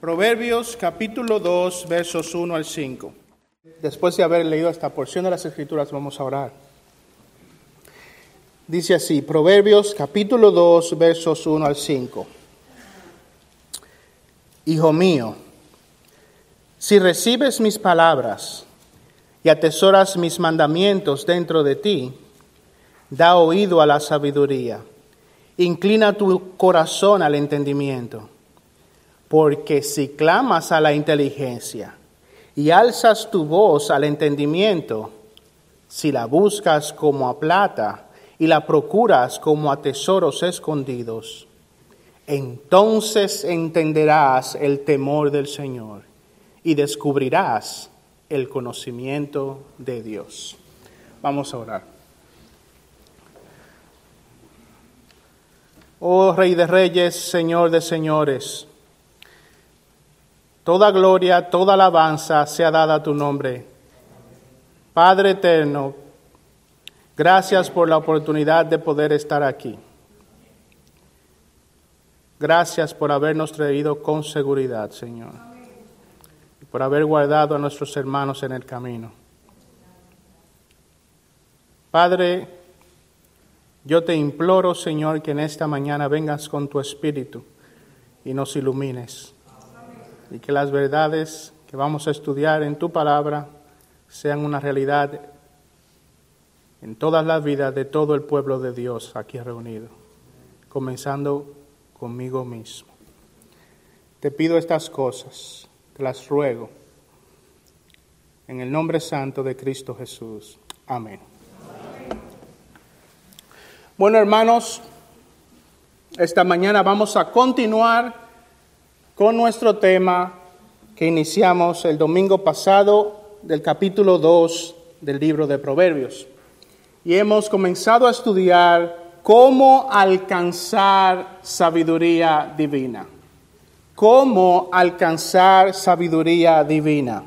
Proverbios capítulo 2 versos 1 al 5. Después de haber leído esta porción de las Escrituras vamos a orar. Dice así, Proverbios capítulo 2 versos 1 al 5. Hijo mío, si recibes mis palabras y atesoras mis mandamientos dentro de ti, da oído a la sabiduría, inclina tu corazón al entendimiento porque si clamas a la inteligencia y alzas tu voz al entendimiento, si la buscas como a plata y la procuras como a tesoros escondidos, entonces entenderás el temor del Señor y descubrirás el conocimiento de Dios. Vamos a orar. Oh Rey de Reyes, Señor de Señores, Toda gloria, toda alabanza sea dada a tu nombre. Padre eterno, gracias por la oportunidad de poder estar aquí. Gracias por habernos traído con seguridad, Señor. Y por haber guardado a nuestros hermanos en el camino. Padre, yo te imploro, Señor, que en esta mañana vengas con tu Espíritu y nos ilumines y que las verdades que vamos a estudiar en tu palabra sean una realidad en todas las vidas de todo el pueblo de Dios aquí reunido, comenzando conmigo mismo. Te pido estas cosas, te las ruego, en el nombre santo de Cristo Jesús. Amén. Bueno, hermanos, esta mañana vamos a continuar con nuestro tema que iniciamos el domingo pasado del capítulo 2 del libro de Proverbios. Y hemos comenzado a estudiar cómo alcanzar sabiduría divina. Cómo alcanzar sabiduría divina.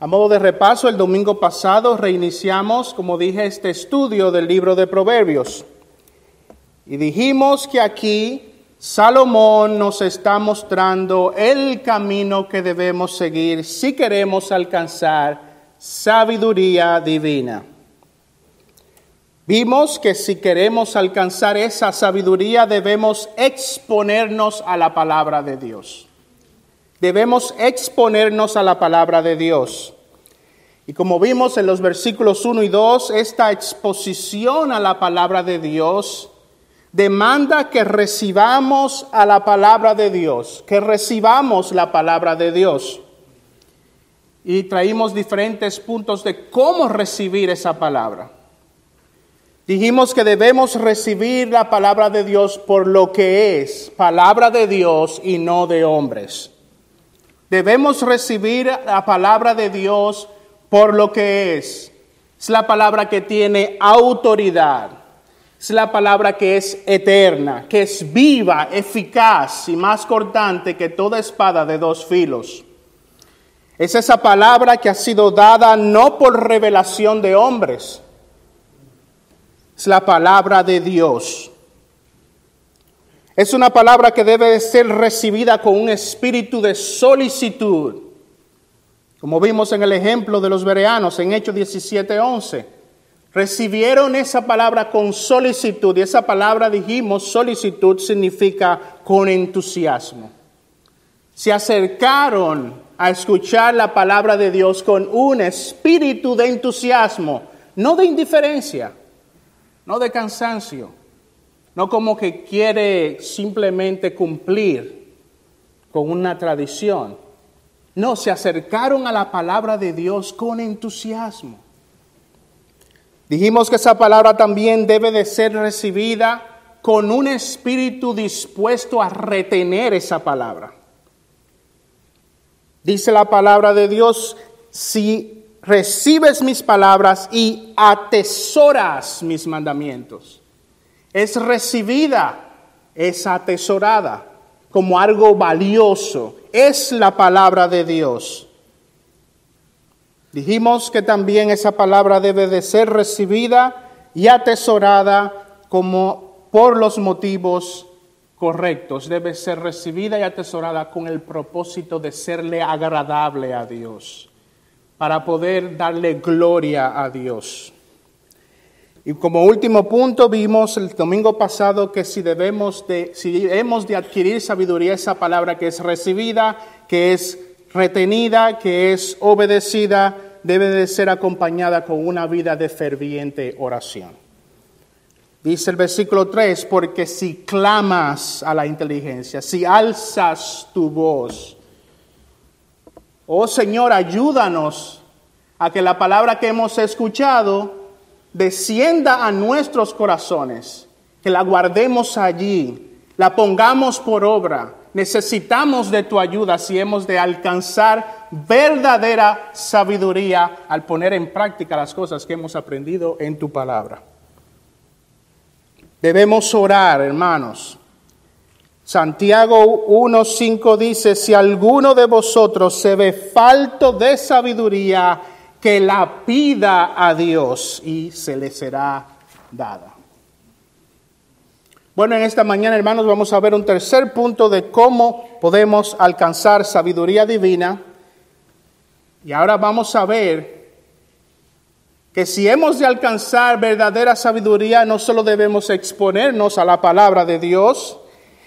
A modo de repaso, el domingo pasado reiniciamos, como dije, este estudio del libro de Proverbios. Y dijimos que aquí Salomón nos está mostrando el camino que debemos seguir si queremos alcanzar sabiduría divina. Vimos que si queremos alcanzar esa sabiduría debemos exponernos a la palabra de Dios. Debemos exponernos a la palabra de Dios. Y como vimos en los versículos 1 y 2, esta exposición a la palabra de Dios demanda que recibamos a la palabra de Dios, que recibamos la palabra de Dios. Y traímos diferentes puntos de cómo recibir esa palabra. Dijimos que debemos recibir la palabra de Dios por lo que es, palabra de Dios y no de hombres. Debemos recibir la palabra de Dios por lo que es. Es la palabra que tiene autoridad es la palabra que es eterna, que es viva, eficaz y más cortante que toda espada de dos filos. Es esa palabra que ha sido dada no por revelación de hombres, es la palabra de Dios. Es una palabra que debe ser recibida con un espíritu de solicitud, como vimos en el ejemplo de los bereanos en Hechos 17:11 recibieron esa palabra con solicitud, y esa palabra dijimos, solicitud significa con entusiasmo. Se acercaron a escuchar la palabra de Dios con un espíritu de entusiasmo, no de indiferencia, no de cansancio, no como que quiere simplemente cumplir con una tradición. No, se acercaron a la palabra de Dios con entusiasmo. Dijimos que esa palabra también debe de ser recibida con un espíritu dispuesto a retener esa palabra. Dice la palabra de Dios, si recibes mis palabras y atesoras mis mandamientos, es recibida, es atesorada como algo valioso, es la palabra de Dios. Dijimos que también esa palabra debe de ser recibida y atesorada como por los motivos correctos debe ser recibida y atesorada con el propósito de serle agradable a Dios, para poder darle gloria a Dios. Y como último punto vimos el domingo pasado que si debemos de, si hemos de adquirir sabiduría, esa palabra que es recibida, que es retenida, que es obedecida, debe de ser acompañada con una vida de ferviente oración. Dice el versículo 3, porque si clamas a la inteligencia, si alzas tu voz, oh Señor, ayúdanos a que la palabra que hemos escuchado descienda a nuestros corazones, que la guardemos allí, la pongamos por obra. Necesitamos de tu ayuda si hemos de alcanzar verdadera sabiduría al poner en práctica las cosas que hemos aprendido en tu palabra. Debemos orar, hermanos. Santiago 1.5 dice, si alguno de vosotros se ve falto de sabiduría, que la pida a Dios y se le será dada. Bueno, en esta mañana, hermanos, vamos a ver un tercer punto de cómo podemos alcanzar sabiduría divina. Y ahora vamos a ver que si hemos de alcanzar verdadera sabiduría, no solo debemos exponernos a la palabra de Dios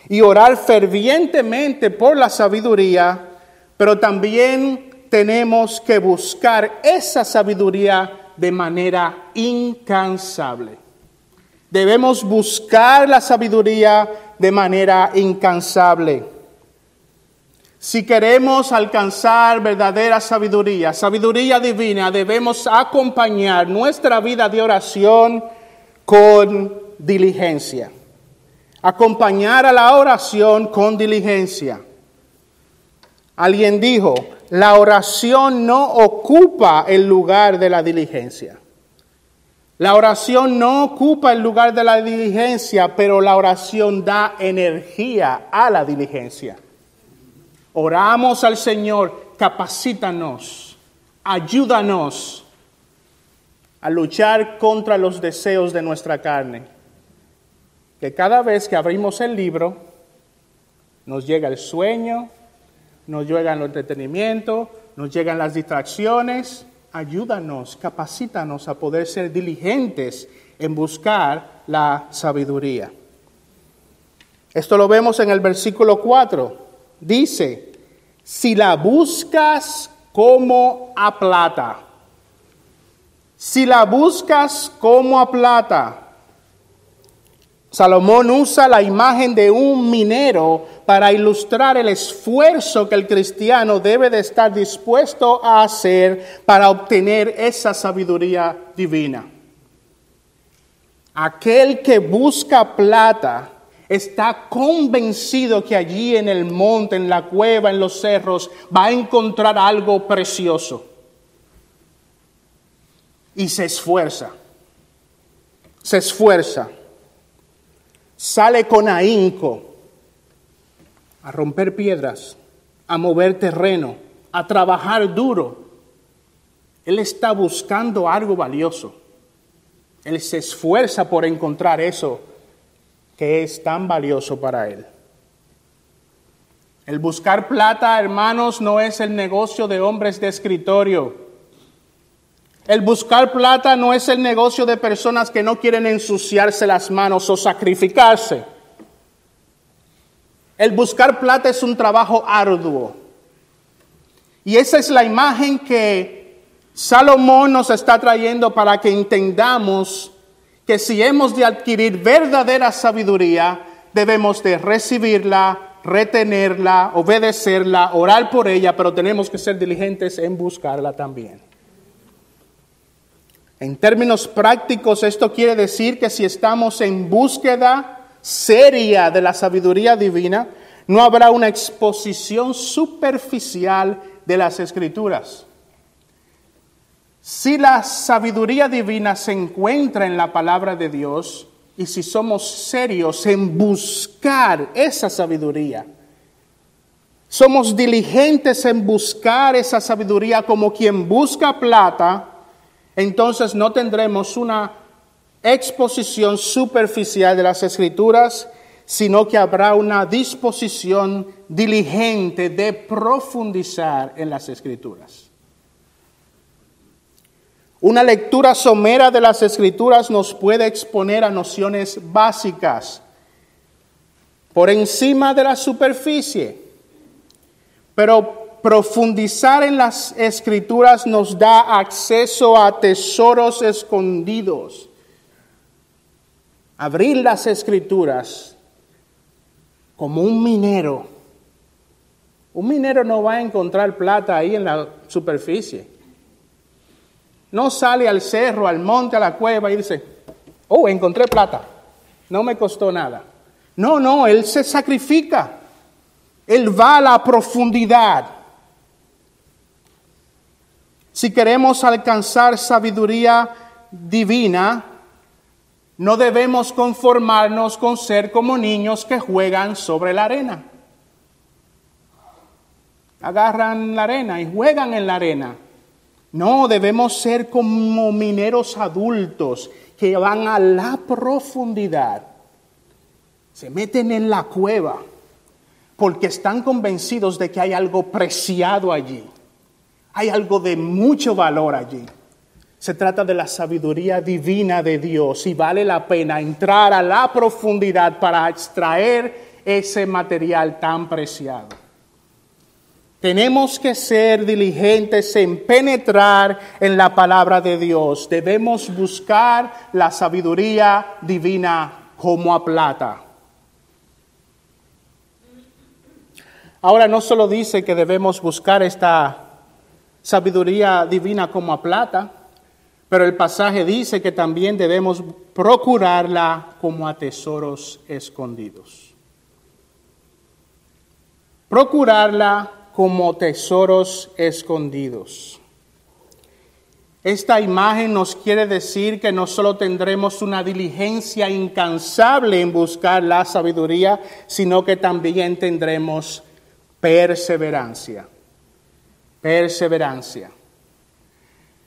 y orar fervientemente por la sabiduría, pero también tenemos que buscar esa sabiduría de manera incansable. Debemos buscar la sabiduría de manera incansable. Si queremos alcanzar verdadera sabiduría, sabiduría divina, debemos acompañar nuestra vida de oración con diligencia. Acompañar a la oración con diligencia. Alguien dijo, la oración no ocupa el lugar de la diligencia. La oración no ocupa el lugar de la diligencia, pero la oración da energía a la diligencia. Oramos al Señor, capacítanos, ayúdanos a luchar contra los deseos de nuestra carne. Que cada vez que abrimos el libro, nos llega el sueño, nos llegan los entretenimientos, nos llegan las distracciones. Ayúdanos, capacítanos a poder ser diligentes en buscar la sabiduría. Esto lo vemos en el versículo 4. Dice, si la buscas como a plata, si la buscas como a plata, Salomón usa la imagen de un minero para ilustrar el esfuerzo que el cristiano debe de estar dispuesto a hacer para obtener esa sabiduría divina. Aquel que busca plata está convencido que allí en el monte, en la cueva, en los cerros, va a encontrar algo precioso. Y se esfuerza. Se esfuerza sale con ahínco a romper piedras, a mover terreno, a trabajar duro. Él está buscando algo valioso. Él se esfuerza por encontrar eso que es tan valioso para él. El buscar plata, hermanos, no es el negocio de hombres de escritorio. El buscar plata no es el negocio de personas que no quieren ensuciarse las manos o sacrificarse. El buscar plata es un trabajo arduo. Y esa es la imagen que Salomón nos está trayendo para que entendamos que si hemos de adquirir verdadera sabiduría, debemos de recibirla, retenerla, obedecerla, orar por ella, pero tenemos que ser diligentes en buscarla también. En términos prácticos, esto quiere decir que si estamos en búsqueda seria de la sabiduría divina, no habrá una exposición superficial de las escrituras. Si la sabiduría divina se encuentra en la palabra de Dios y si somos serios en buscar esa sabiduría, somos diligentes en buscar esa sabiduría como quien busca plata, entonces no tendremos una exposición superficial de las escrituras, sino que habrá una disposición diligente de profundizar en las escrituras. Una lectura somera de las escrituras nos puede exponer a nociones básicas por encima de la superficie, pero profundizar en las escrituras nos da acceso a tesoros escondidos. Abrir las escrituras como un minero. Un minero no va a encontrar plata ahí en la superficie. No sale al cerro, al monte, a la cueva y dice, oh, encontré plata. No me costó nada. No, no, él se sacrifica. Él va a la profundidad. Si queremos alcanzar sabiduría divina, no debemos conformarnos con ser como niños que juegan sobre la arena. Agarran la arena y juegan en la arena. No, debemos ser como mineros adultos que van a la profundidad. Se meten en la cueva porque están convencidos de que hay algo preciado allí. Hay algo de mucho valor allí. Se trata de la sabiduría divina de Dios y vale la pena entrar a la profundidad para extraer ese material tan preciado. Tenemos que ser diligentes en penetrar en la palabra de Dios. Debemos buscar la sabiduría divina como a plata. Ahora no solo dice que debemos buscar esta sabiduría divina como a plata, pero el pasaje dice que también debemos procurarla como a tesoros escondidos. Procurarla como tesoros escondidos. Esta imagen nos quiere decir que no solo tendremos una diligencia incansable en buscar la sabiduría, sino que también tendremos perseverancia. Perseverancia.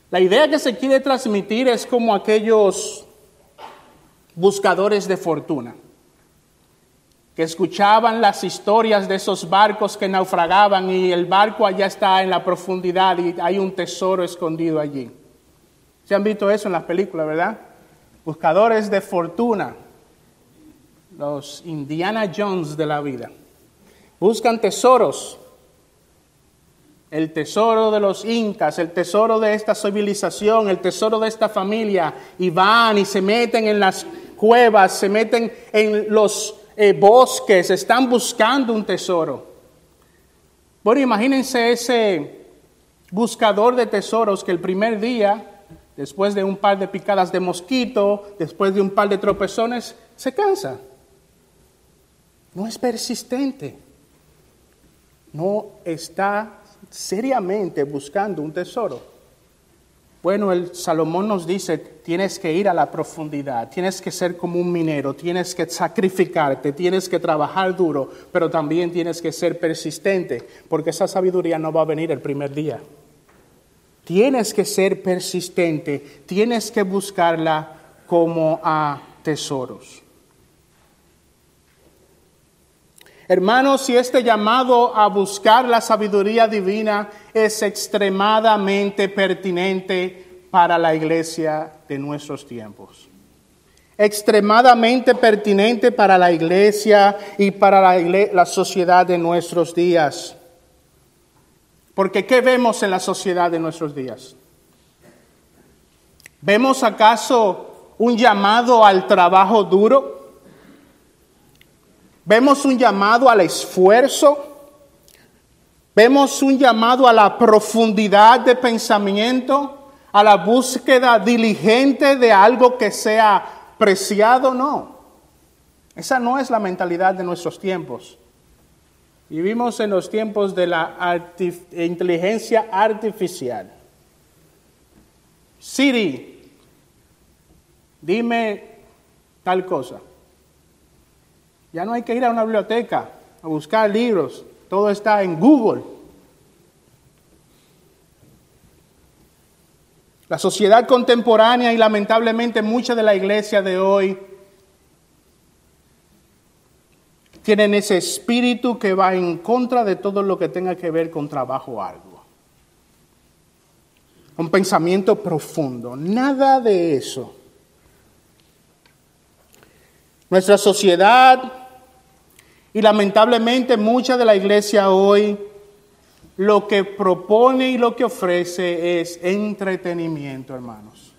La idea que se quiere transmitir es como aquellos buscadores de fortuna que escuchaban las historias de esos barcos que naufragaban y el barco allá está en la profundidad y hay un tesoro escondido allí. ¿Se han visto eso en las películas, verdad? Buscadores de fortuna, los Indiana Jones de la vida. Buscan tesoros, el tesoro de los incas, el tesoro de esta civilización, el tesoro de esta familia, y van y se meten en las cuevas, se meten en los eh, bosques, están buscando un tesoro. Bueno, imagínense ese buscador de tesoros que el primer día, después de un par de picadas de mosquito, después de un par de tropezones, se cansa. No es persistente. No está seriamente buscando un tesoro. Bueno, el Salomón nos dice, tienes que ir a la profundidad, tienes que ser como un minero, tienes que sacrificarte, tienes que trabajar duro, pero también tienes que ser persistente, porque esa sabiduría no va a venir el primer día. Tienes que ser persistente, tienes que buscarla como a tesoros. Hermanos, si este llamado a buscar la sabiduría divina es extremadamente pertinente para la iglesia de nuestros tiempos. Extremadamente pertinente para la iglesia y para la, sociedad de nuestros días. Porque ¿qué vemos en la sociedad de nuestros días? ¿Vemos acaso un llamado al trabajo duro? Vemos un llamado al esfuerzo. Vemos un llamado a la profundidad de pensamiento, a la búsqueda diligente de algo que sea preciado. No. Esa no es la mentalidad de nuestros tiempos. Vivimos en los tiempos de la inteligencia artificial. Siri, dime tal cosa. Ya no hay que ir a una biblioteca a buscar libros, todo está en Google. La sociedad contemporánea y lamentablemente mucha de la iglesia de hoy tienen ese espíritu que va en contra de todo lo que tenga que ver con trabajo arduo. Un pensamiento profundo, nada de eso. Nuestra sociedad y lamentablemente mucha de la iglesia hoy lo que propone y lo que ofrece es entretenimiento, hermanos.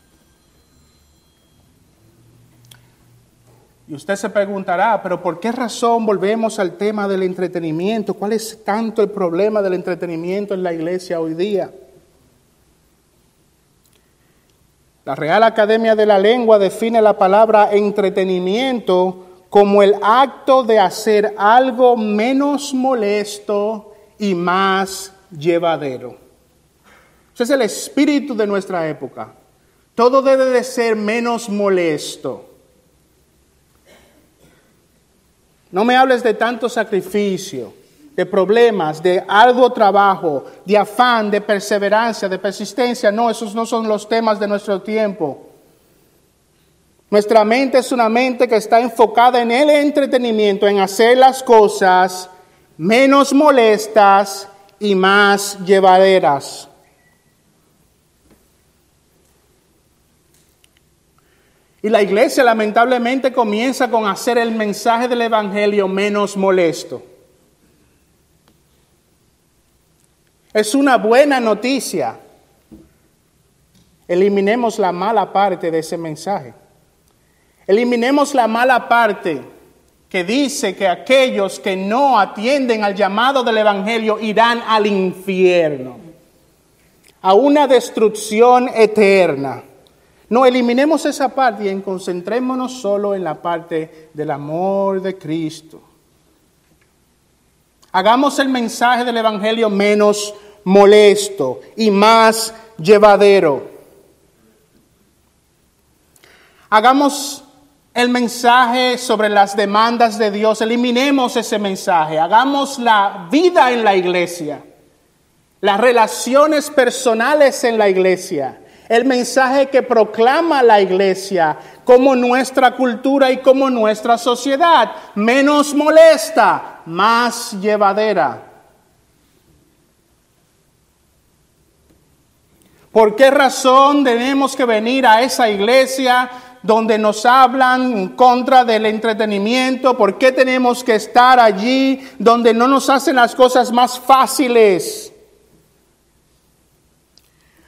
Y usted se preguntará, pero ¿por qué razón volvemos al tema del entretenimiento? ¿Cuál es tanto el problema del entretenimiento en la iglesia hoy día? La Real Academia de la Lengua define la palabra entretenimiento como el acto de hacer algo menos molesto y más llevadero. Ese es el espíritu de nuestra época. Todo debe de ser menos molesto. No me hables de tanto sacrificio, de problemas, de arduo trabajo, de afán, de perseverancia, de persistencia. No, esos no son los temas de nuestro tiempo. Nuestra mente es una mente que está enfocada en el entretenimiento, en hacer las cosas menos molestas y más llevaderas. Y la iglesia lamentablemente comienza con hacer el mensaje del Evangelio menos molesto. Es una buena noticia. Eliminemos la mala parte de ese mensaje. Eliminemos la mala parte que dice que aquellos que no atienden al llamado del Evangelio irán al infierno, a una destrucción eterna. No eliminemos esa parte y concentrémonos solo en la parte del amor de Cristo. Hagamos el mensaje del Evangelio menos molesto y más llevadero. Hagamos el mensaje sobre las demandas de Dios, eliminemos ese mensaje, hagamos la vida en la iglesia, las relaciones personales en la iglesia, el mensaje que proclama la iglesia como nuestra cultura y como nuestra sociedad, menos molesta, más llevadera. ¿Por qué razón tenemos que venir a esa iglesia donde nos hablan en contra del entretenimiento? ¿Por qué tenemos que estar allí donde no nos hacen las cosas más fáciles?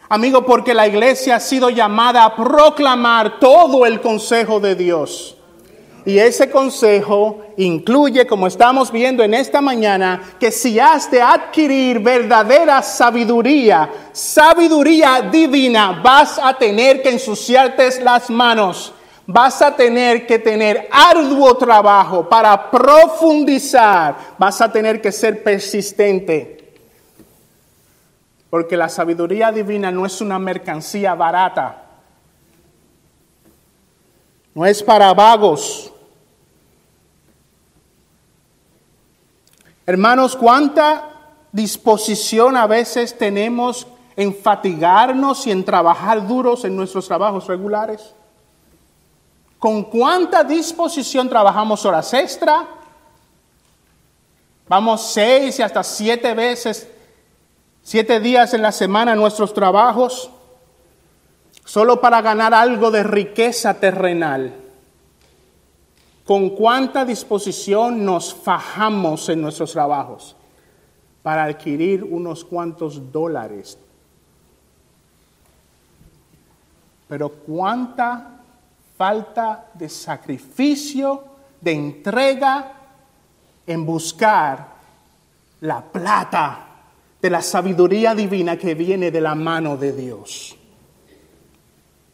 Amigo, porque la iglesia ha sido llamada a proclamar todo el consejo de Dios. Y ese consejo incluye, como estamos viendo en esta mañana, que si has de adquirir verdadera sabiduría, sabiduría divina, vas a tener que ensuciarte las manos, vas a tener que tener arduo trabajo para profundizar, vas a tener que ser persistente. Porque la sabiduría divina no es una mercancía barata. No es para vagos. Hermanos, ¿cuánta disposición a veces tenemos en fatigarnos y en trabajar duros en nuestros trabajos regulares? ¿Con cuánta disposición trabajamos horas extra? Vamos seis y hasta siete veces siete días en la semana en nuestros trabajos, solo para ganar algo de riqueza terrenal. Con cuánta disposición nos fajamos en nuestros trabajos para adquirir unos cuantos dólares. Pero cuánta falta de sacrificio, de entrega en buscar la plata de la sabiduría divina que viene de la mano de Dios.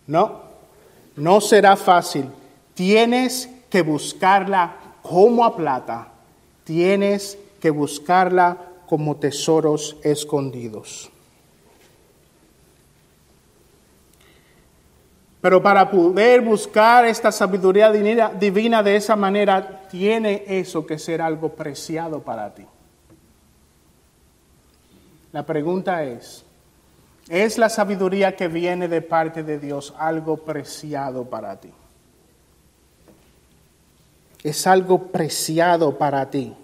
No, no será fácil. Tienes que buscarla como a plata. Tienes que buscarla como tesoros escondidos. Pero para poder buscar esta sabiduría divina de esa manera, tiene eso que ser algo preciado para ti. La pregunta es, ¿es la sabiduría que viene de parte de Dios algo preciado para ti? Es algo preciado para ti.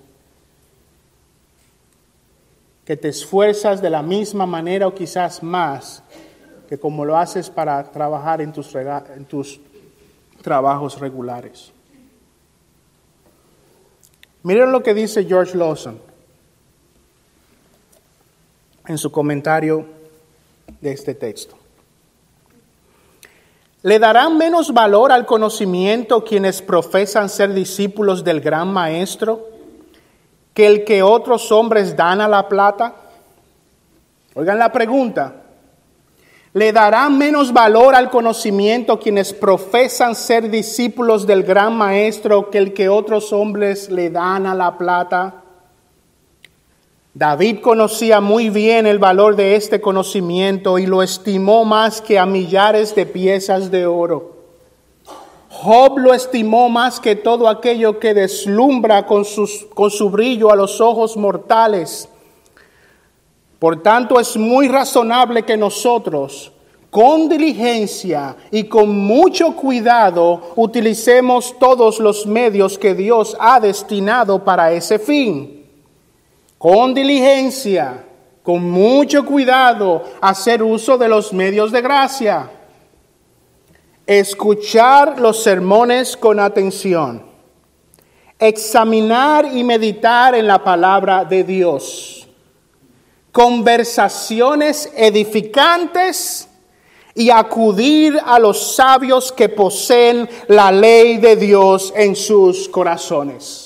Que te esfuerzas de la misma manera o quizás más que como lo haces para trabajar en tus, trabajos regulares. Miren lo que dice George Lawson en su comentario de este texto. ¿Le darán menos valor al conocimiento quienes profesan ser discípulos del gran maestro que el que otros hombres dan a la plata? Oigan la pregunta. ¿Le darán menos valor al conocimiento quienes profesan ser discípulos del gran maestro que el que otros hombres le dan a la plata? David conocía muy bien el valor de este conocimiento y lo estimó más que a millares de piezas de oro. Job lo estimó más que todo aquello que deslumbra con, sus, con su brillo a los ojos mortales. Por tanto, es muy razonable que nosotros, con diligencia y con mucho cuidado, utilicemos todos los medios que Dios ha destinado para ese fin con diligencia, con mucho cuidado, hacer uso de los medios de gracia. Escuchar los sermones con atención. Examinar y meditar en la palabra de Dios. Conversaciones edificantes y acudir a los sabios que poseen la ley de Dios en sus corazones.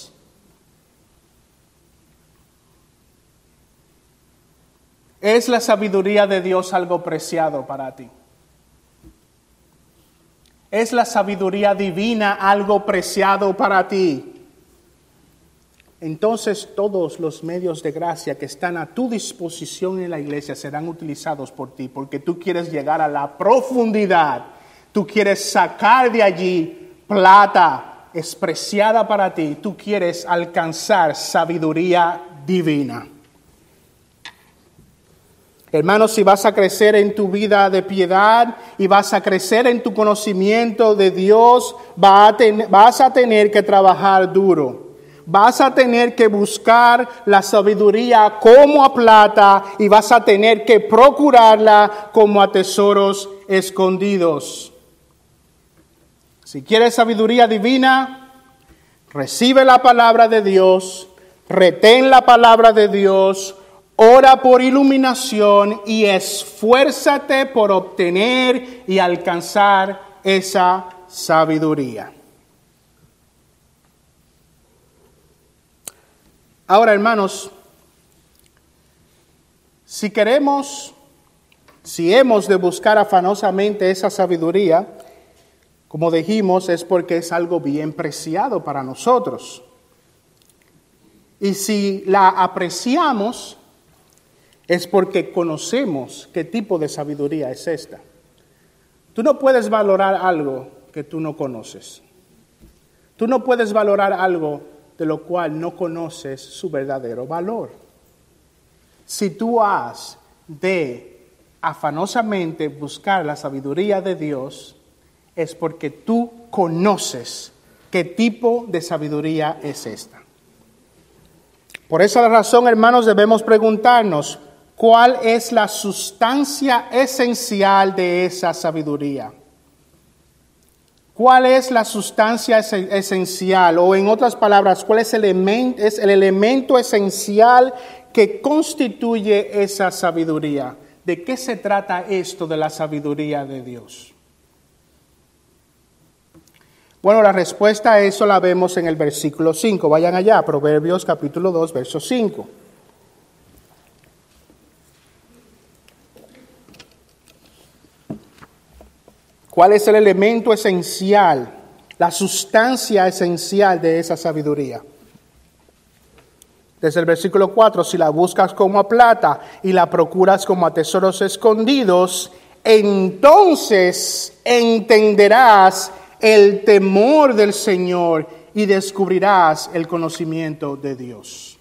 ¿Es la sabiduría de Dios algo preciado para ti? ¿Es la sabiduría divina algo preciado para ti? Entonces todos los medios de gracia que están a tu disposición en la iglesia serán utilizados por ti, porque tú quieres llegar a la profundidad, tú quieres sacar de allí plata despreciada para ti, tú quieres alcanzar sabiduría divina. Hermanos, si vas a crecer en tu vida de piedad y vas a crecer en tu conocimiento de Dios, vas a tener que trabajar duro. Vas a tener que buscar la sabiduría como a plata y vas a tener que procurarla como a tesoros escondidos. Si quieres sabiduría divina, recibe la palabra de Dios, retén la palabra de Dios, Ora por iluminación y esfuérzate por obtener y alcanzar esa sabiduría. Ahora, hermanos, si queremos, si hemos de buscar afanosamente esa sabiduría, como dijimos, es porque es algo bien preciado para nosotros. Y si la apreciamos, es porque conocemos qué tipo de sabiduría es esta. Tú no puedes valorar algo que tú no conoces. Tú no puedes valorar algo de lo cual no conoces su verdadero valor. Si tú has de afanosamente buscar la sabiduría de Dios, es porque tú conoces qué tipo de sabiduría es esta. Por esa razón, hermanos, debemos preguntarnos, cuál es la sustancia esencial de esa sabiduría. ¿Cuál es la sustancia esencial? O en otras palabras, ¿cuál es el, elemento, es el elemento esencial que constituye esa sabiduría? ¿De qué se trata esto de la sabiduría de Dios? Bueno, la respuesta a eso la vemos en el versículo 5. Vayan allá, Proverbios capítulo 2, verso 5. ¿Cuál es el elemento esencial, la sustancia esencial de esa sabiduría? Desde el versículo 4, si la buscas como a plata y la procuras como a tesoros escondidos, entonces entenderás el temor del Señor y descubrirás el conocimiento de Dios.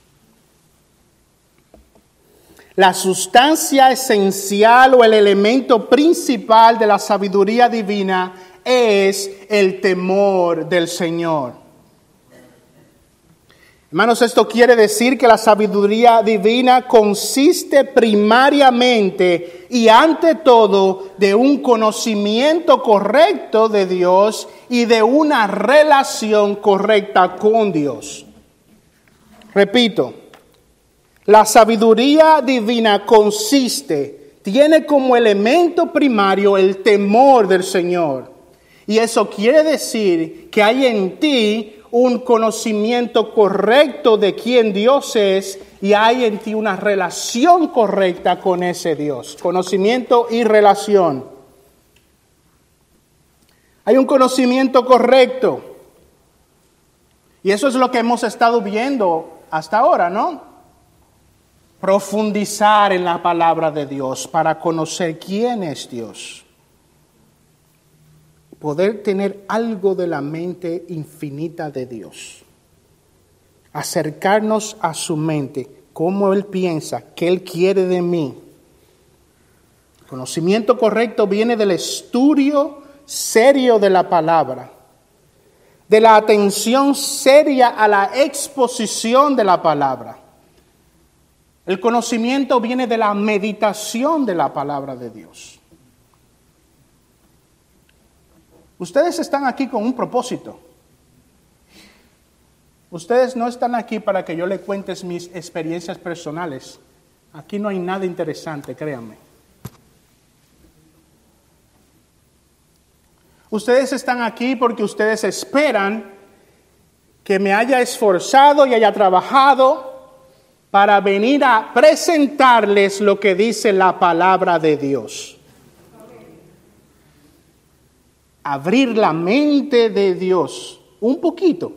La sustancia esencial o el elemento principal de la sabiduría divina es el temor del Señor. Hermanos, esto quiere decir que la sabiduría divina consiste primariamente y ante todo de un conocimiento correcto de Dios y de una relación correcta con Dios. Repito, la sabiduría divina consiste, tiene como elemento primario el temor del Señor. Y eso quiere decir que hay en ti un conocimiento correcto de quién Dios es y hay en ti una relación correcta con ese Dios. Conocimiento y relación. Hay un conocimiento correcto. Y eso es lo que hemos estado viendo hasta ahora, ¿no? Profundizar en la palabra de Dios para conocer quién es Dios poder tener algo de la mente infinita de Dios. Acercarnos a su mente, cómo Él piensa, qué Él quiere de mí. conocimiento correcto viene del estudio serio de la palabra, de la atención seria a la exposición de la palabra. El conocimiento viene de la meditación de la palabra de Dios. Ustedes están aquí con un propósito. Ustedes no están aquí para que yo le cuentes mis experiencias personales. Aquí no hay nada interesante, créanme. Ustedes están aquí porque ustedes esperan que me haya esforzado y haya trabajado para venir a presentarles lo que dice la palabra de Dios. abrir la mente de Dios un poquito,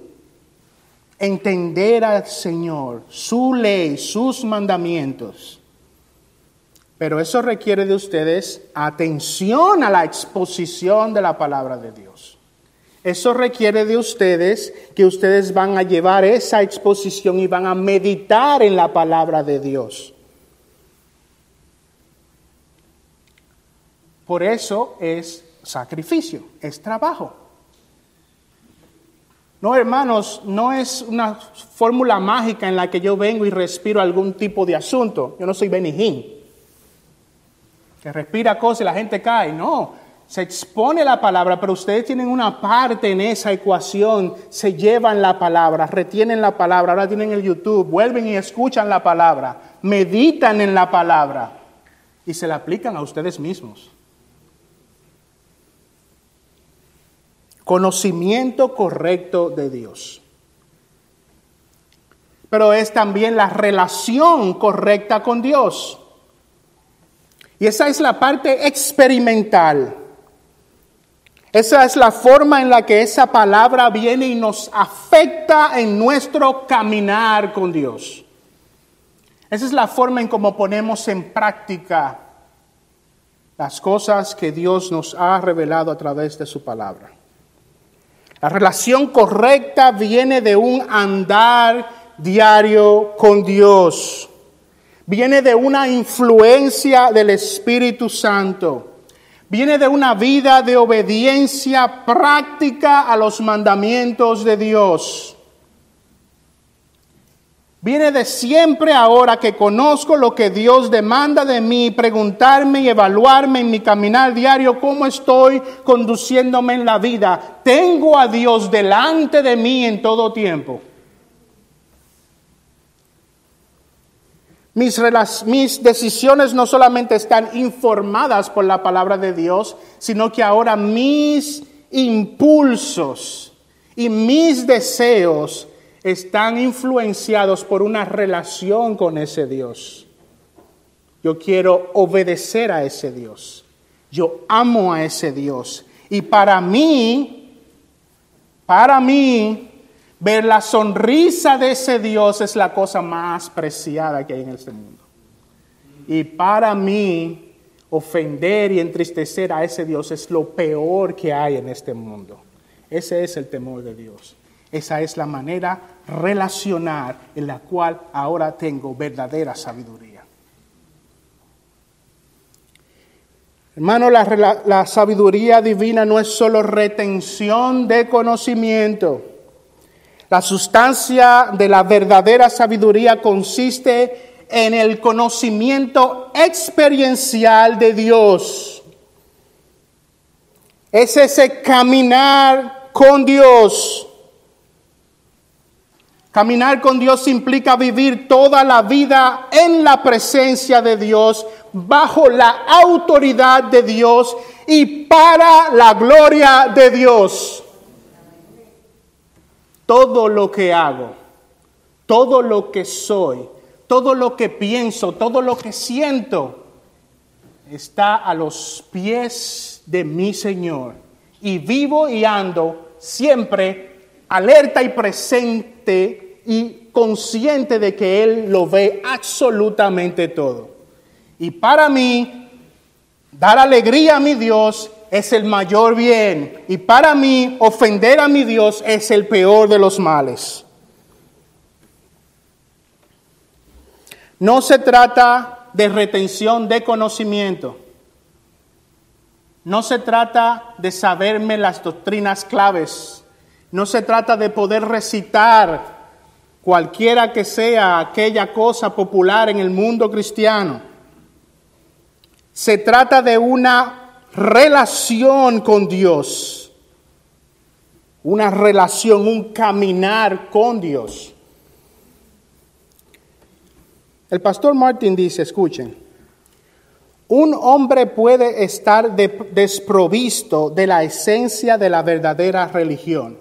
entender al Señor, su ley, sus mandamientos. Pero eso requiere de ustedes atención a la exposición de la palabra de Dios. Eso requiere de ustedes que ustedes van a llevar esa exposición y van a meditar en la palabra de Dios. Por eso es sacrificio, es trabajo. No, hermanos, no es una fórmula mágica en la que yo vengo y respiro algún tipo de asunto. Yo no soy Benijín, que respira cosas y la gente cae. No, se expone la palabra, pero ustedes tienen una parte en esa ecuación, se llevan la palabra, retienen la palabra, ahora tienen el YouTube, vuelven y escuchan la palabra, meditan en la palabra y se la aplican a ustedes mismos. conocimiento correcto de Dios. Pero es también la relación correcta con Dios. Y esa es la parte experimental. Esa es la forma en la que esa palabra viene y nos afecta en nuestro caminar con Dios. Esa es la forma en cómo ponemos en práctica las cosas que Dios nos ha revelado a través de su palabra. La relación correcta viene de un andar diario con Dios. Viene de una influencia del Espíritu Santo. Viene de una vida de obediencia práctica a los mandamientos de Dios. Viene de siempre ahora que conozco lo que Dios demanda de mí, preguntarme y evaluarme en mi caminar diario cómo estoy conduciéndome en la vida. Tengo a Dios delante de mí en todo tiempo. Mis, mis, decisiones no solamente están informadas por la palabra de Dios, sino que ahora mis impulsos y mis deseos están influenciados por una relación con ese Dios. Yo quiero obedecer a ese Dios. Yo amo a ese Dios. Y para mí, para mí, ver la sonrisa de ese Dios es la cosa más preciada que hay en este mundo. Y para mí, ofender y entristecer a ese Dios es lo peor que hay en este mundo. Ese es el temor de Dios. Esa es la manera relacional en la cual ahora tengo verdadera sabiduría. Hermano, la, la, sabiduría divina no es solo retención de conocimiento. La sustancia de la verdadera sabiduría consiste en el conocimiento experiencial de Dios. Es ese caminar con Dios. Caminar con Dios implica vivir toda la vida en la presencia de Dios, bajo la autoridad de Dios y para la gloria de Dios todo lo que hago, todo lo que soy, todo lo que pienso, todo lo que siento, está a los pies de mi Señor. Y vivo y ando siempre alerta y presente y consciente de que Él lo ve absolutamente todo. Y para mí, dar alegría a mi Dios es el mayor bien y para mí ofender a mi Dios es el peor de los males. No se trata de retención de conocimiento. No se trata de saberme las doctrinas claves. No se trata de poder recitar cualquiera que sea aquella cosa popular en el mundo cristiano. Se trata de una relación con Dios, una relación, un caminar con Dios. El pastor Martin dice, escuchen, un hombre puede estar desprovisto de la esencia de la verdadera religión.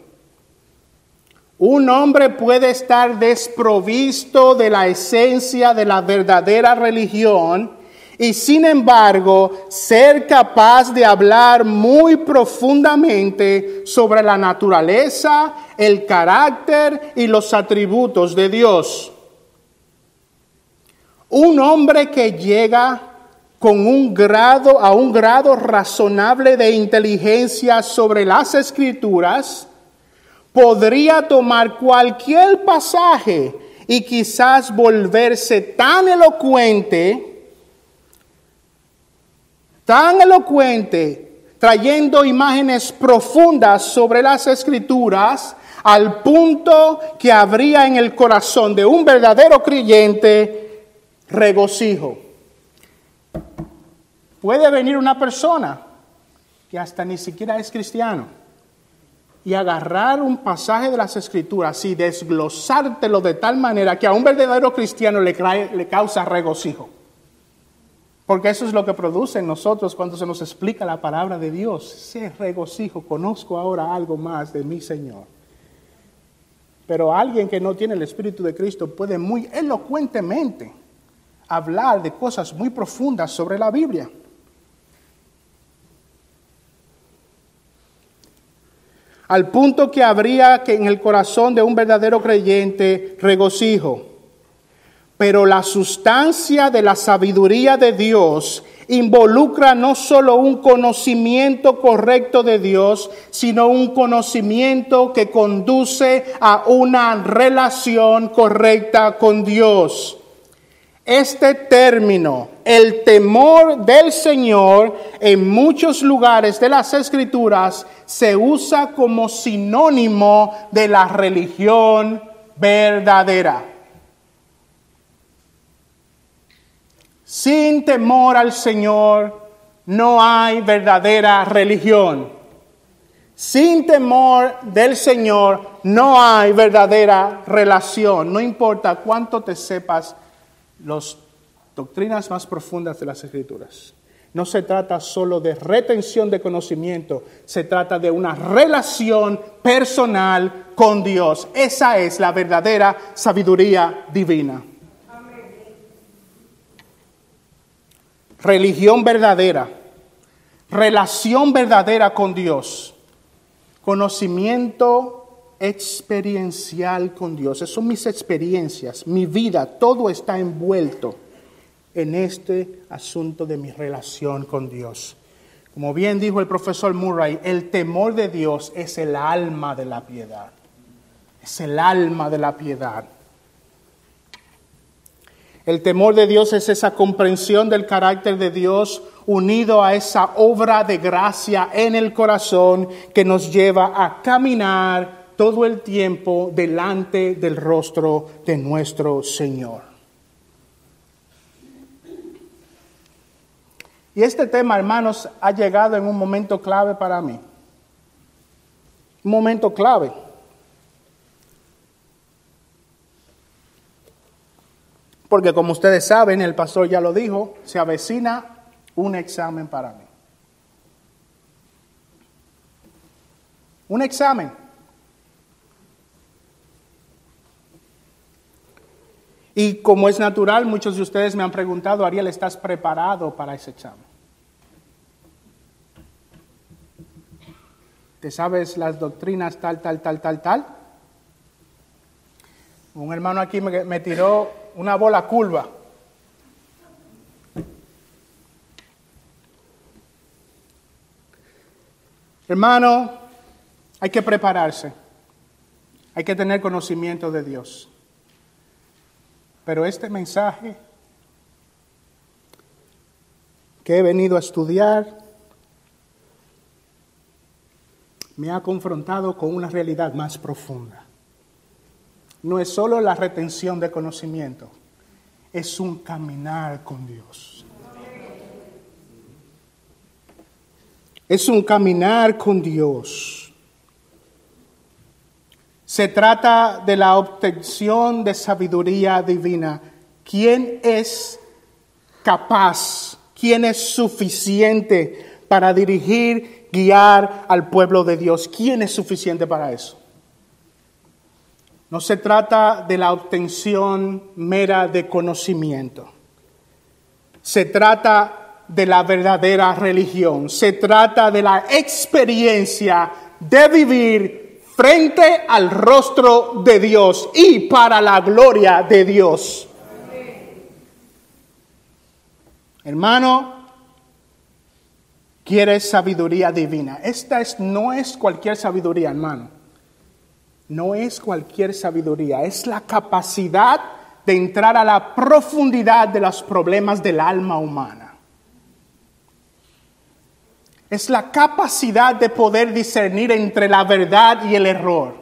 Un hombre puede estar desprovisto de la esencia de la verdadera religión y sin embargo ser capaz de hablar muy profundamente sobre la naturaleza, el carácter y los atributos de Dios. Un hombre que llega con un grado a un grado razonable de inteligencia sobre las escrituras podría tomar cualquier pasaje y quizás volverse tan elocuente tan elocuente, trayendo imágenes profundas sobre las escrituras, al punto que habría en el corazón de un verdadero creyente regocijo. Puede venir una persona que hasta ni siquiera es cristiano y agarrar un pasaje de las escrituras y desglosártelo de tal manera que a un verdadero cristiano le, le causa regocijo. Porque eso es lo que produce en nosotros cuando se nos explica la palabra de Dios. Sé regocijo, conozco ahora algo más de mi Señor. Pero alguien que no tiene el Espíritu de Cristo puede muy elocuentemente hablar de cosas muy profundas sobre la Biblia. Al punto que habría que en el corazón de un verdadero creyente regocijo. Pero la sustancia de la sabiduría de Dios involucra no solo un conocimiento correcto de Dios, sino un conocimiento que conduce a una relación correcta con Dios. Este término, el temor del Señor, en muchos lugares de las escrituras se usa como sinónimo de la religión verdadera. Sin temor al Señor no hay verdadera religión. Sin temor del Señor no hay verdadera relación. No importa cuánto te sepas las doctrinas más profundas de las Escrituras. No se trata solo de retención de conocimiento, se trata de una relación personal con Dios. Esa es la verdadera sabiduría divina. Religión verdadera, relación verdadera con Dios, conocimiento experiencial con Dios. Esas son mis experiencias, mi vida, todo está envuelto en este asunto de mi relación con Dios. Como bien dijo el profesor Murray, el temor de Dios es el alma de la piedad. Es el alma de la piedad. El temor de Dios es esa comprensión del carácter de Dios unido a esa obra de gracia en el corazón que nos lleva a caminar todo el tiempo delante del rostro de nuestro Señor. Y este tema, hermanos, ha llegado en un momento clave para mí. Un momento clave. Porque como ustedes saben, el pastor ya lo dijo, se avecina un examen para mí. Un examen. Y como es natural, muchos de ustedes me han preguntado, Ariel, ¿estás preparado para ese examen? ¿Te sabes las doctrinas tal, tal, tal, tal, tal? Un hermano aquí me, tiró una bola curva. Hermano, hay que prepararse, hay que tener conocimiento de Dios. Pero este mensaje que he venido a estudiar me ha confrontado con una realidad más profunda no es solo la retención de conocimiento, es un caminar con Dios. Es un caminar con Dios. Se trata de la obtención de sabiduría divina. ¿Quién es capaz? ¿Quién es suficiente para dirigir, guiar al pueblo de Dios? ¿Quién es suficiente para eso? No se trata de la obtención mera de conocimiento. Se trata de la verdadera religión. Se trata de la experiencia de vivir frente al rostro de Dios y para la gloria de Dios. Hermano, quieres sabiduría divina. Esta es, no es cualquier sabiduría, hermano no es cualquier sabiduría, es la capacidad de entrar a la profundidad de los problemas del alma humana. Es la capacidad de poder discernir entre la verdad y el error.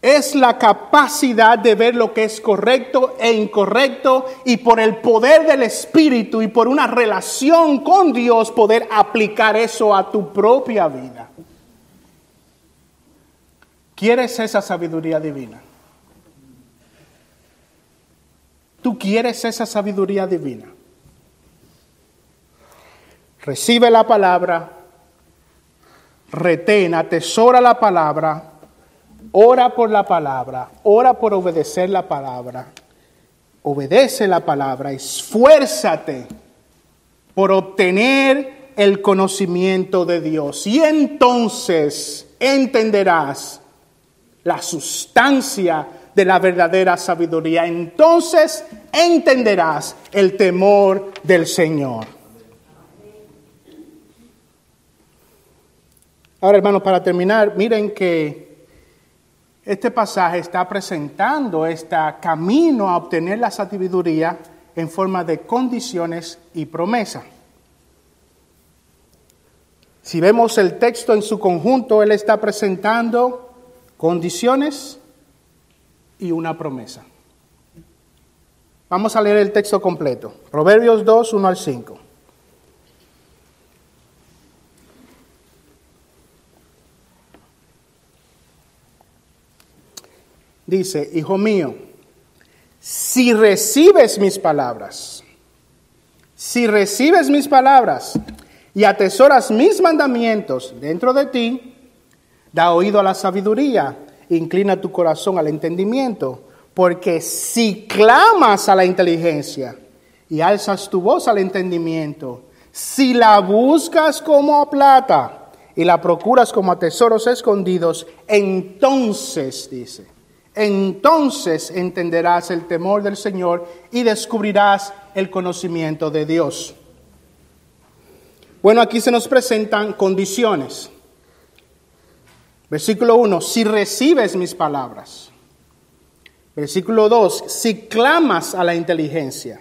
Es la capacidad de ver lo que es correcto e incorrecto y por el poder del Espíritu y por una relación con Dios poder aplicar eso a tu propia vida. ¿Quieres esa sabiduría divina? ¿Tú quieres esa sabiduría divina? Recibe la palabra, retén, atesora la palabra, ora por la palabra, ora por obedecer la palabra, obedece la palabra, esfuérzate por obtener el conocimiento de Dios y entonces entenderás la sustancia de la verdadera sabiduría. Entonces entenderás el temor del Señor. Ahora, hermanos, para terminar, miren que este pasaje está presentando este camino a obtener la sabiduría en forma de condiciones y promesa. Si vemos el texto en su conjunto, él está presentando condiciones y una promesa. Vamos a leer el texto completo. Proverbios 2, 1 al 5. Dice, hijo mío, si recibes mis palabras, si recibes mis palabras y atesoras mis mandamientos dentro de ti, Da oído a la sabiduría, inclina tu corazón al entendimiento, porque si clamas a la inteligencia y alzas tu voz al entendimiento, si la buscas como a plata y la procuras como a tesoros escondidos, entonces, dice, entonces entenderás el temor del Señor y descubrirás el conocimiento de Dios. Bueno, aquí se nos presentan condiciones. Versículo 1, si recibes mis palabras. Versículo 2, si clamas a la inteligencia.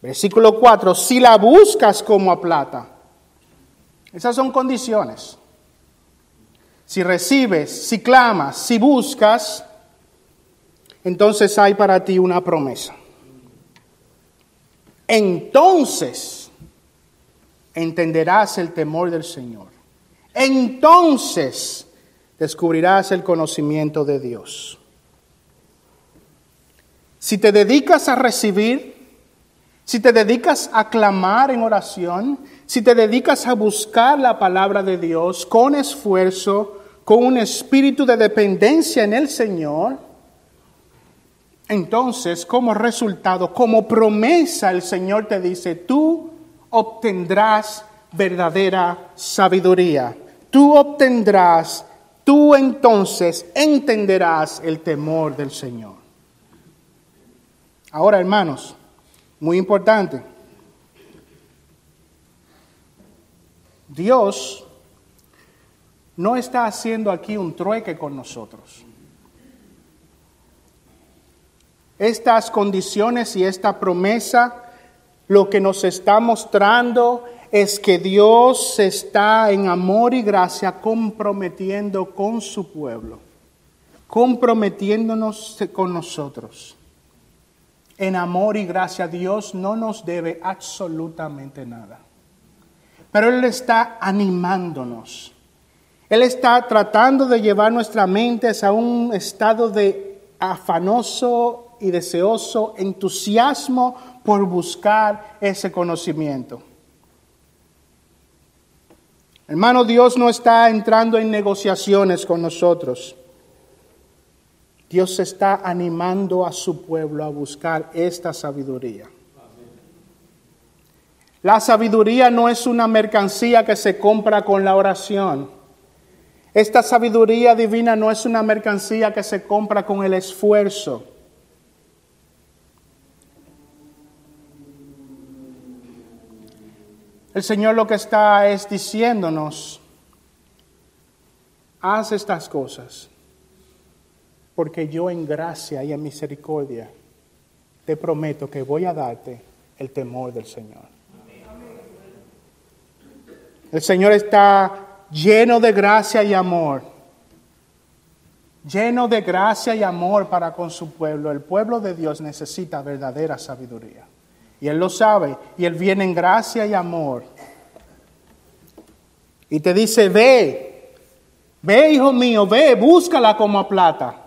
Versículo 4, si la buscas como a plata. Esas son condiciones. si recibes, si clamas, si buscas, entonces hay para ti una promesa. Entonces entenderás el temor del Señor. Entonces descubrirás el conocimiento de Dios. Si te dedicas a recibir, si te dedicas a clamar en oración, si te dedicas a buscar la palabra de Dios con esfuerzo, con un espíritu de dependencia en el Señor, entonces como resultado, como promesa, el Señor te dice, tú obtendrás verdadera sabiduría, tú obtendrás, tú entonces entenderás el temor del Señor. Ahora, hermanos, muy importante. Dios no está haciendo aquí un trueque con nosotros. Estas condiciones y esta promesa lo que nos está mostrando es que Dios está en amor y gracia comprometiendo con su pueblo, comprometiéndonos con nosotros en amor y gracia, Dios no nos debe absolutamente nada. Pero Él está animándonos. Él está tratando de llevar nuestra mente a un estado de afanoso y deseoso entusiasmo por buscar ese conocimiento. Hermano, Dios no está entrando en negociaciones con nosotros. Dios está animando a su pueblo a buscar esta sabiduría. La sabiduría no es una mercancía que se compra con la oración. Esta sabiduría divina no es una mercancía que se compra con el esfuerzo. El Señor lo que está es diciéndonos, haz estas cosas porque yo en gracia y en misericordia te prometo que voy a darte el temor del Señor. El Señor está lleno de gracia y amor, lleno de gracia y amor para con su pueblo. El pueblo de Dios necesita verdadera sabiduría. Y Él lo sabe, y Él viene en gracia y amor. Y te dice, ve, ve hijo mío, ve, búscala como plata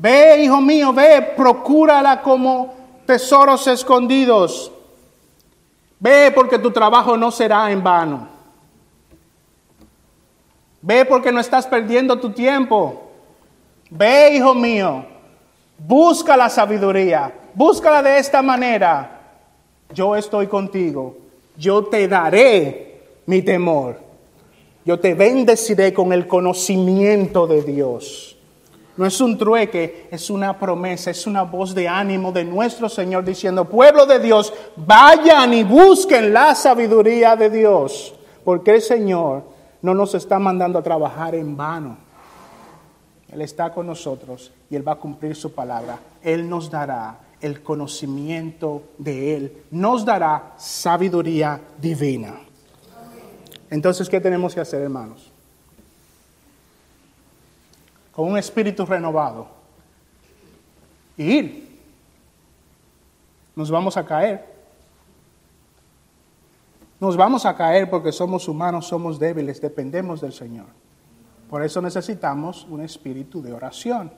Ve, hijo mío, ve, procúrala como tesoros escondidos. Ve porque tu trabajo no será en vano. Ve porque no estás perdiendo tu tiempo. Ve, hijo mío, busca la sabiduría. Búscala de esta manera. Yo estoy contigo. Yo te daré mi temor. Yo te bendeciré con el conocimiento de Dios. No es un trueque, es una promesa, es una voz de ánimo de nuestro Señor diciendo, pueblo de Dios, vayan y busquen la sabiduría de Dios, porque el Señor no nos está mandando a trabajar en vano. Él está con nosotros y Él va a cumplir su palabra. Él nos dará el conocimiento de Él, nos dará sabiduría divina. Entonces, ¿qué tenemos que hacer, hermanos? con un espíritu renovado. ir. Nos vamos a caer. Nos vamos a caer porque somos humanos, somos débiles, dependemos del Señor. Por eso necesitamos un espíritu de oración.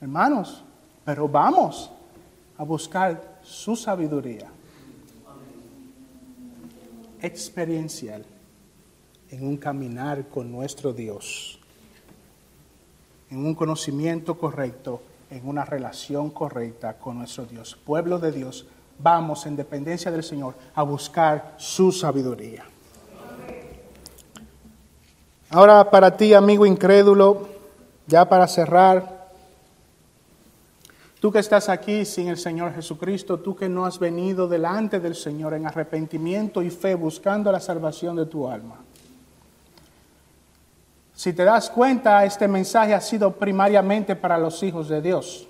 Hermanos, pero vamos a buscar su sabiduría experiencial en un caminar con nuestro Dios en un conocimiento correcto, en una relación correcta con nuestro Dios. Pueblo de Dios, vamos en dependencia del Señor a buscar su sabiduría. Ahora para ti, amigo incrédulo, ya para cerrar, tú que estás aquí sin el Señor Jesucristo, tú que no has venido delante del Señor en arrepentimiento y fe buscando la salvación de tu alma. Si te das cuenta, este mensaje ha sido primariamente para los hijos de Dios.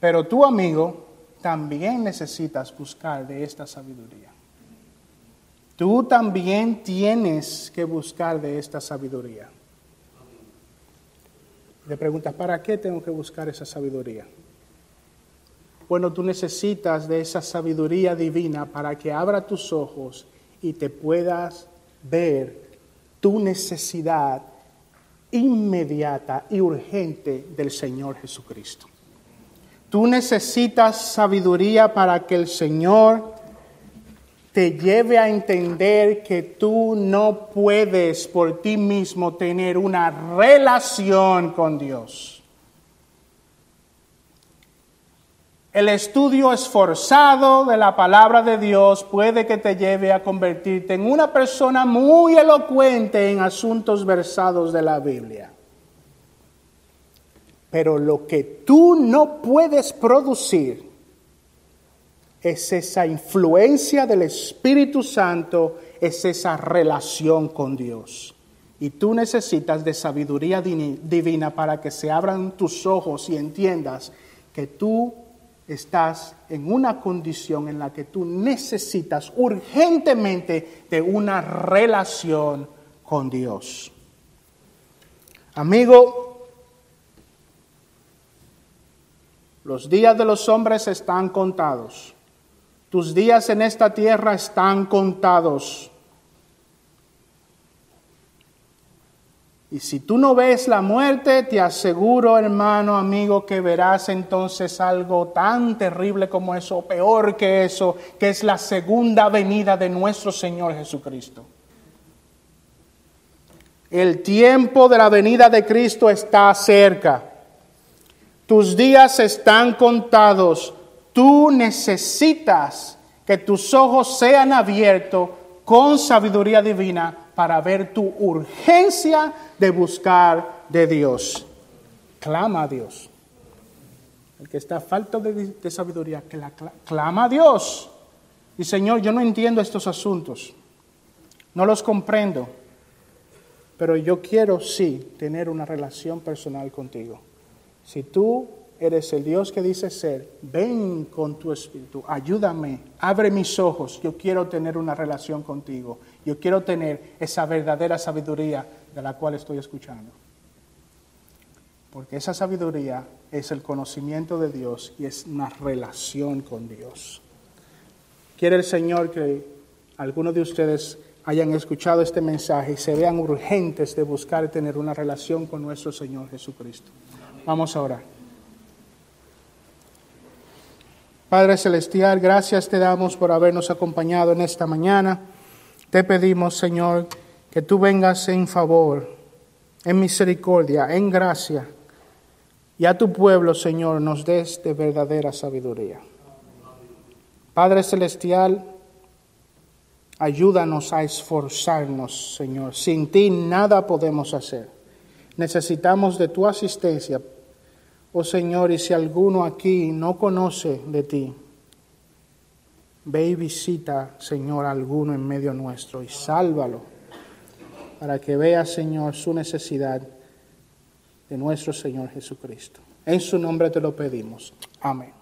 Pero tu amigo también necesitas buscar de esta sabiduría. tú también tienes que buscar de esta sabiduría. Te preguntas, ¿para qué tengo que buscar esa sabiduría? Bueno, tú necesitas de esa sabiduría divina para que abra tus ojos y te puedas ver tu necesidad inmediata y urgente del Señor Jesucristo. Tú necesitas sabiduría para que el Señor te lleve a entender que tú no puedes por ti mismo tener una relación con Dios. El estudio esforzado de la palabra de Dios puede que te lleve a convertirte en una persona muy elocuente en asuntos versados de la Biblia. Pero lo que tú no puedes producir es esa influencia del Espíritu Santo, es esa relación con Dios. Y tú necesitas de sabiduría divina para que se abran tus ojos y entiendas que tú estás en una condición en la que tú necesitas urgentemente de una relación con Dios. Amigo, los días de los hombres están contados. Tus días en esta tierra están contados. Y si tú no ves la muerte, te aseguro, hermano, amigo, que verás entonces algo tan terrible como eso, peor que eso, que es la segunda venida de nuestro Señor Jesucristo. El tiempo de la venida de Cristo está cerca. Tus días están contados. Tú necesitas que tus ojos sean abiertos con sabiduría divina para ver tu urgencia de buscar de Dios. Clama a Dios. El que está falto de, sabiduría, que la clama a Dios. Y Señor, yo no entiendo estos asuntos. No los comprendo. Pero yo quiero sí tener una relación personal contigo. Si tú eres el Dios que dice ser, ven con tu espíritu, ayúdame, abre mis ojos, yo quiero tener una relación contigo, yo quiero tener esa verdadera sabiduría de la cual estoy escuchando. Porque esa sabiduría es el conocimiento de Dios y es una relación con Dios. Quiere el Señor que algunos de ustedes hayan escuchado este mensaje y se vean urgentes de buscar tener una relación con nuestro Señor Jesucristo. Vamos a orar. Padre Celestial, gracias te damos por habernos acompañado en esta mañana. Te pedimos, Señor, que tú vengas en favor, en misericordia, en gracia, y a tu pueblo, Señor, nos des de verdadera sabiduría. Padre Celestial, ayúdanos a esforzarnos, Señor. Sin ti nada podemos hacer. Necesitamos de tu asistencia Oh Señor, y si alguno aquí no conoce de ti, ve y visita, Señor, a alguno en medio nuestro y sálvalo para que vea, Señor, su necesidad de nuestro Señor Jesucristo. En su nombre te lo pedimos. Amén.